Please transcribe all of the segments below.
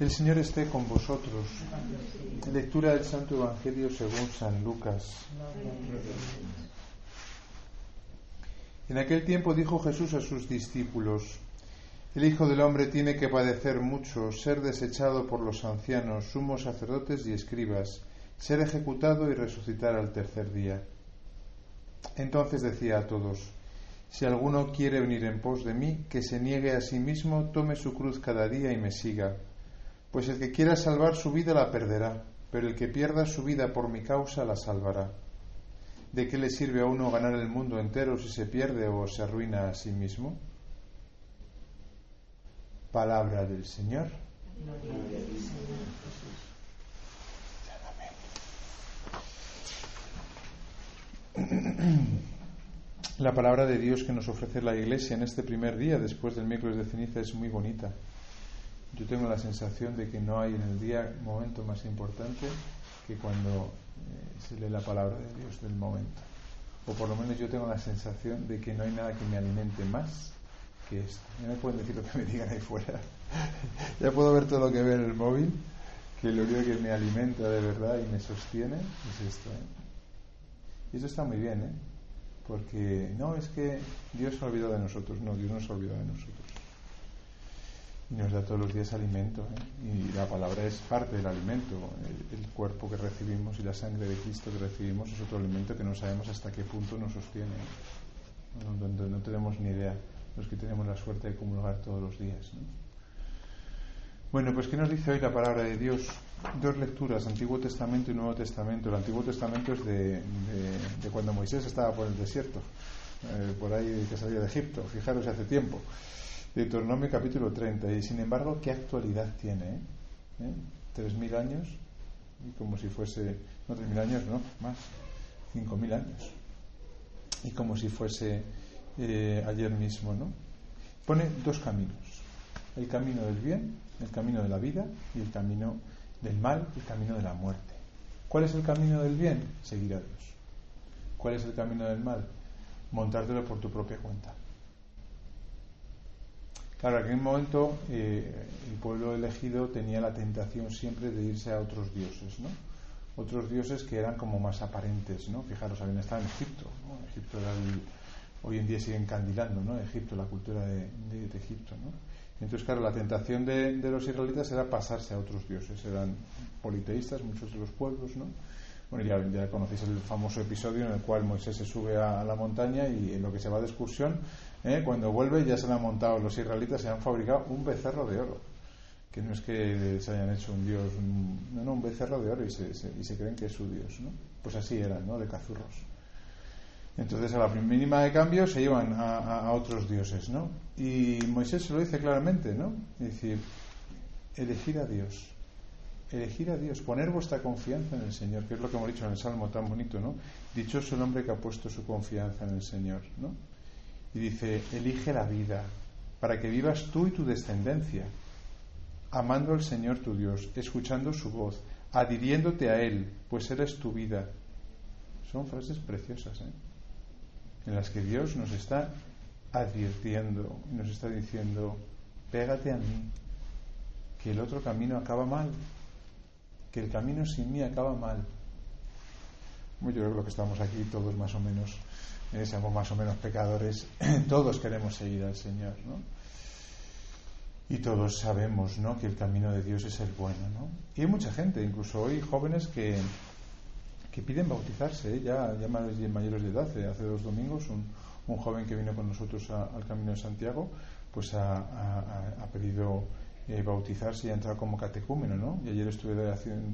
El Señor esté con vosotros. Lectura del Santo Evangelio según San Lucas. En aquel tiempo dijo Jesús a sus discípulos, El Hijo del Hombre tiene que padecer mucho, ser desechado por los ancianos, sumos sacerdotes y escribas, ser ejecutado y resucitar al tercer día. Entonces decía a todos, Si alguno quiere venir en pos de mí, que se niegue a sí mismo, tome su cruz cada día y me siga pues el que quiera salvar su vida la perderá, pero el que pierda su vida por mi causa la salvará. ¿De qué le sirve a uno ganar el mundo entero si se pierde o se arruina a sí mismo? Palabra del Señor. La palabra de Dios que nos ofrece la Iglesia en este primer día después del miércoles de ceniza es muy bonita. Yo tengo la sensación de que no hay en el día momento más importante que cuando eh, se lee la palabra de Dios del momento. O por lo menos yo tengo la sensación de que no hay nada que me alimente más que esto. Ya me pueden decir lo que me digan ahí fuera. ya puedo ver todo lo que ve en el móvil, que lo único que me alimenta de verdad y me sostiene es esto. ¿eh? Y eso está muy bien, ¿eh? Porque no es que Dios se ha olvidado de nosotros, no, Dios no se ha olvidado de nosotros y nos da todos los días alimento. ¿eh? Y la palabra es parte del alimento. El, cuerpo que recibimos y la sangre de Cristo que recibimos es otro alimento que no sabemos hasta qué punto nos sostiene. No, no, tenemos ni idea los que tenemos la suerte de comulgar todos los días. Bueno, pues ¿qué nos dice hoy la palabra de Dios? Dos lecturas, Antiguo Testamento y Nuevo Testamento. El Antiguo Testamento es de, de, cuando Moisés estaba por el desierto, eh, por ahí que salía de Egipto, fijaros hace tiempo. Deuteronomio capítulo 30. Y sin embargo, ¿qué actualidad tiene? Eh? ¿Eh? Tres mil años, y como si fuese, no tres mil años, no, más, cinco mil años. Y como si fuese eh, ayer mismo, ¿no? Pone dos caminos. El camino del bien, el camino de la vida y el camino del mal, el camino de la muerte. ¿Cuál es el camino del bien? Seguir a Dios. ¿Cuál es el camino del mal? Montártelo por tu propia cuenta. Claro, en aquel momento eh, el pueblo elegido tenía la tentación siempre de irse a otros dioses, ¿no? Otros dioses que eran como más aparentes, ¿no? Fijaros, habían estado en Egipto, ¿no? Egipto era el, hoy en día siguen candilando, ¿no? Egipto, la cultura de, Egipto, ¿no? Entonces, claro, la tentación de, los israelitas era pasarse a otros dioses, eran politeístas muchos de los pueblos, ¿no? Bueno, ya, ya conocéis el famoso episodio en el cual Moisés se sube a, a la montaña y en lo que se va de excursión ¿eh? cuando vuelve ya se han montado los israelitas, se han fabricado un becerro de oro. Que no es que se hayan hecho un dios, no, no, un becerro de oro y se, y se creen que es su dios, ¿no? Pues así eran, ¿no? De cazurros. Entonces a la mínima de cambio se llevan a, otros dioses, ¿no? Y Moisés se lo dice claramente, ¿no? Es decir, elegir a Dios, elegir a Dios, poner vuestra confianza en el Señor, que es lo que hemos dicho en el Salmo tan bonito, ¿no? Dichoso el hombre que ha puesto su confianza en el Señor, ¿no? Y dice, elige la vida para que vivas tú y tu descendencia, amando al Señor tu Dios, escuchando su voz, adhiriéndote a Él, pues eres tu vida. Son frases preciosas, ¿eh? en las que Dios nos está advirtiendo y nos está diciendo, pégate a mí, que el otro camino acaba mal, que el camino sin mí acaba mal. Yo creo que estamos aquí todos más o menos eh, seamos más o menos pecadores, todos queremos seguir al Señor, ¿no? Y todos sabemos, ¿no? Que el camino de Dios es el bueno, ¿no? Y hay mucha gente, incluso hoy jóvenes que, que piden bautizarse, ¿eh? ya, ya mayores de edad. ¿eh? Hace dos domingos un, un joven que vino con nosotros al Camino de Santiago, pues ha, ha, pedido bautizarse y ha entrado como catecúmeno, ¿no? Y ayer estuve haciendo,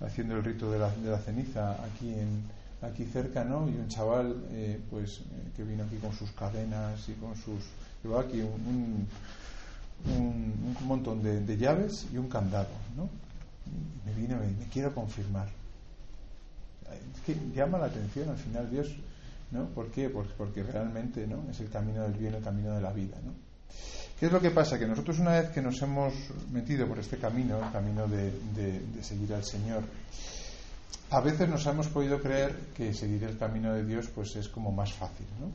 haciendo el rito de la, de la ceniza aquí en, aquí cerca, ¿no? Y un chaval, eh, pues, eh, que vino aquí con sus cadenas y con sus... Llevaba aquí un, un, un montón de, llaves y un candado, ¿no? Me vino y me, quiero confirmar. Es que llama la atención al final Dios, ¿no? ¿Por qué? Porque, porque realmente, ¿no? Es el camino del bien, el camino de la vida, ¿no? ¿Qué es lo que pasa? Que nosotros una vez que nos hemos metido por este camino, el camino de, de seguir al Señor, a veces nos hemos podido creer que seguir el camino de Dios pues es como más fácil, ¿no?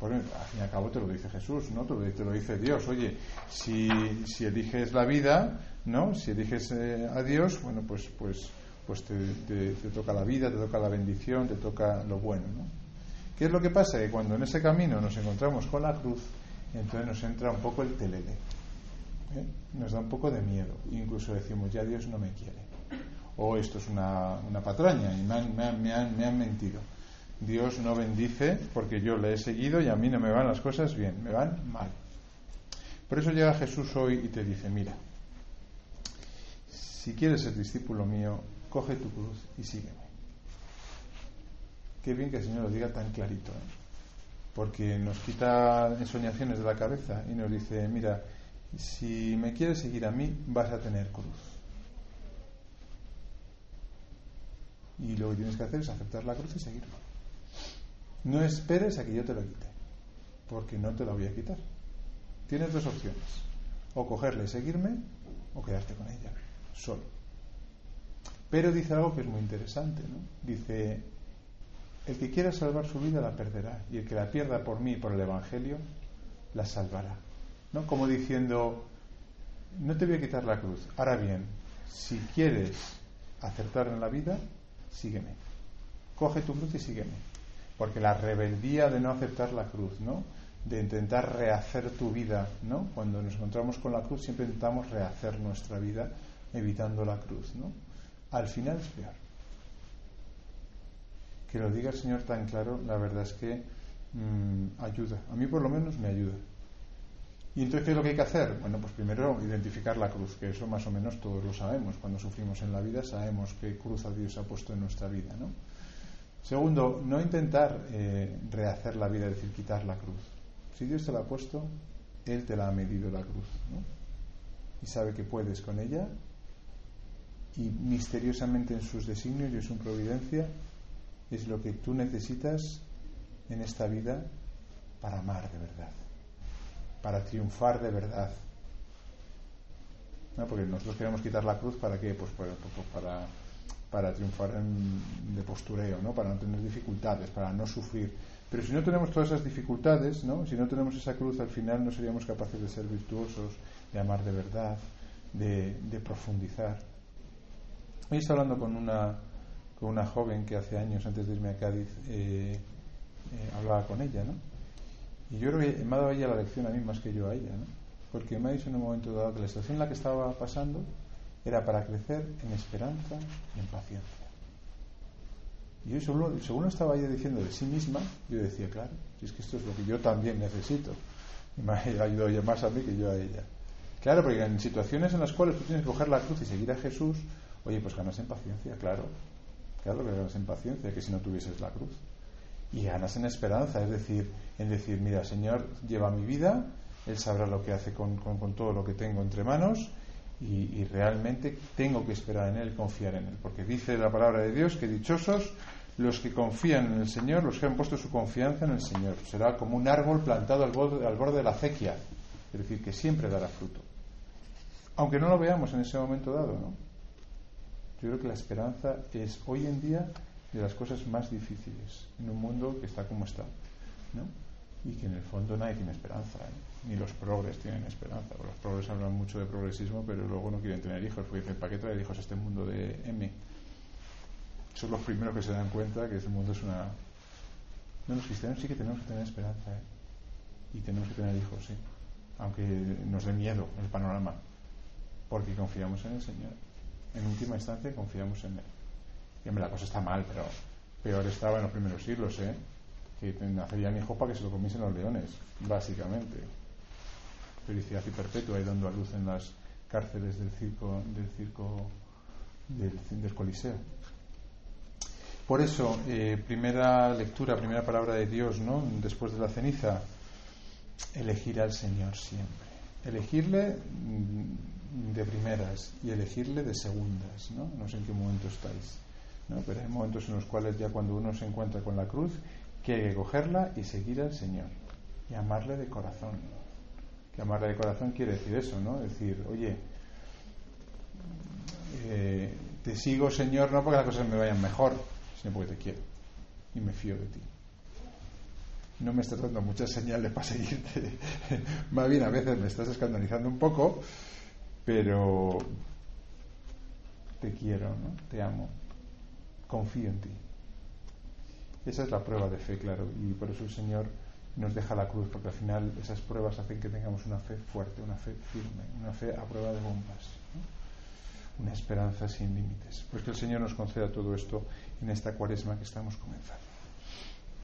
Porque al fin y al cabo te lo dice Jesús, ¿no? Te lo, te dice Dios. Oye, si, si, eliges la vida, ¿no? Si eliges eh, a Dios, bueno, pues, pues, pues te, te, toca la vida, te toca la bendición, te toca lo bueno, ¿no? ¿Qué es lo que pasa? Que cuando en ese camino nos encontramos con la cruz, entonces nos entra un poco el telele. ¿eh? Nos da un poco de miedo. Incluso decimos, ya Dios no me quiere. O esto es una, una patraña y me han, me, han, me, han, me han mentido. Dios no bendice porque yo le he seguido y a mí no me van las cosas bien, me van mal. Por eso llega Jesús hoy y te dice, mira, si quieres ser discípulo mío, coge tu cruz y sígueme. Qué bien que el Señor lo diga tan clarito, ¿eh? Porque nos quita ensoñaciones de la cabeza y nos dice, mira, si me quieres seguir a mí, vas a tener cruz. Y lo que tienes que hacer es aceptar la cruz y seguirlo. No esperes a que yo te lo quite, porque no te lo voy a quitar. Tienes dos opciones, o cogerle y seguirme, o quedarte con ella, solo. Pero dice algo que es muy interesante, ¿no? Dice, el que quiera salvar su vida la perderá, y el que la pierda por mí y por el Evangelio, la salvará. ¿No? Como diciendo, no te voy a quitar la cruz. Ahora bien, si quieres acertar en la vida, sígueme. Coge tu cruz y sígueme porque la rebeldía de no aceptar la cruz, ¿no? de intentar rehacer tu vida, ¿no? Cuando nos encontramos con la cruz siempre intentamos rehacer nuestra vida evitando la cruz, ¿no? Al final es peor. Que lo diga el Señor tan claro, la verdad es que mmm, ayuda. A mí por lo menos me ayuda. ¿Y entonces qué es lo que hay que hacer? Bueno, pues primero identificar la cruz, que eso más o menos todos lo sabemos. Cuando sufrimos en la vida sabemos qué cruz a Dios ha puesto en nuestra vida, ¿no? Segundo, no intentar eh, rehacer la vida, es decir, quitar la cruz. Si Dios te la ha puesto, Él te la ha medido la cruz. ¿no? Y sabe que puedes con ella. Y misteriosamente en sus designios y en su providencia es lo que tú necesitas en esta vida para amar de verdad, para triunfar de verdad. ¿No? Porque nosotros queremos quitar la cruz para qué? Pues para, para triunfar en, de postureo, ¿no? para no tener dificultades, para no sufrir. Pero si no tenemos todas esas dificultades, ¿no? si no tenemos esa cruz, al final no seríamos capaces de ser virtuosos, de amar de verdad, de, de profundizar. Hoy estaba hablando con una, con una joven que hace años, antes de irme a Cádiz, eh, eh, hablaba con ella, ¿no? Y yo creo que me ha dado ella la lección a mí más que yo a ella, ¿no? Porque me ha dicho en un momento dado que la situación en la que estaba pasando era para crecer en esperanza y en paciencia. Y yo, según, según estaba ella diciendo de sí misma, yo decía, claro, si es que esto es lo que yo también necesito. Y me ha ayudado ella más a mí que yo a ella. Claro, porque en situaciones en las cuales tú tienes que coger la cruz y seguir a Jesús, oye, pues ganas en paciencia, claro. Claro que ganas en paciencia, que si no tuvieses la cruz. Y ganas en esperanza, es decir, en decir, mira, Señor, lleva mi vida, Él sabrá lo que hace con, con, todo lo que tengo entre manos, y, realmente tengo que esperar en Él, confiar en Él, porque dice la palabra de Dios que dichosos los que confían en el Señor, los que han puesto su confianza en el Señor. Será como un árbol plantado al borde, al borde de la acequia, es decir, que siempre dará fruto. Aunque no lo veamos en ese momento dado, ¿no? Yo creo que la esperanza es hoy en día de las cosas más difíciles en un mundo que está como está, ¿no? y que en el fondo nadie tiene esperanza, ¿eh? ni los progres tienen esperanza. Los progres hablan mucho de progresismo, pero luego no quieren tener hijos, porque dicen, ¿para qué traer hijos a este mundo de M? Son los primeros que se dan cuenta que este mundo es una... No, los cristianos sí que tenemos que tener esperanza, ¿eh? y tenemos que tener hijos, sí, aunque nos dé miedo el panorama, porque confiamos en el Señor. En última instancia confiamos en Él. Y hombre, la cosa está mal, pero peor estaba en los primeros siglos, ¿eh? que nacerían hijos para que se lo comiesen los leones, básicamente. Felicidad y perpetua y dando a luz en las cárceles del circo del circo del, Coliseo. Por eso, eh, primera lectura, primera palabra de Dios, ¿no? Después de la ceniza, elegir al Señor siempre. Elegirle mm, de primeras y elegirle de segundas, ¿no? No sé en qué momento estáis, ¿no? Pero hay momentos en los cuales ya cuando uno se encuentra con la cruz que hay que cogerla y seguir al Señor y amarle de corazón. Que amarle de corazón quiere decir eso, ¿no? Decir, oye, eh, te sigo, Señor, no porque las cosas me vayan mejor, sino porque te quiero y me fío de ti. No me estás dando muchas señales para seguirte. Más bien a veces me estás escandalizando un poco, pero te quiero, ¿no? te amo, confío en ti. Esa es la prueba de fe, claro, y por eso el Señor nos deja la cruz, porque al final esas pruebas hacen que tengamos una fe fuerte, una fe firme, una fe a prueba de bombas, una esperanza sin límites. Pues que el Señor nos conceda todo esto en esta cuaresma que estamos comenzando.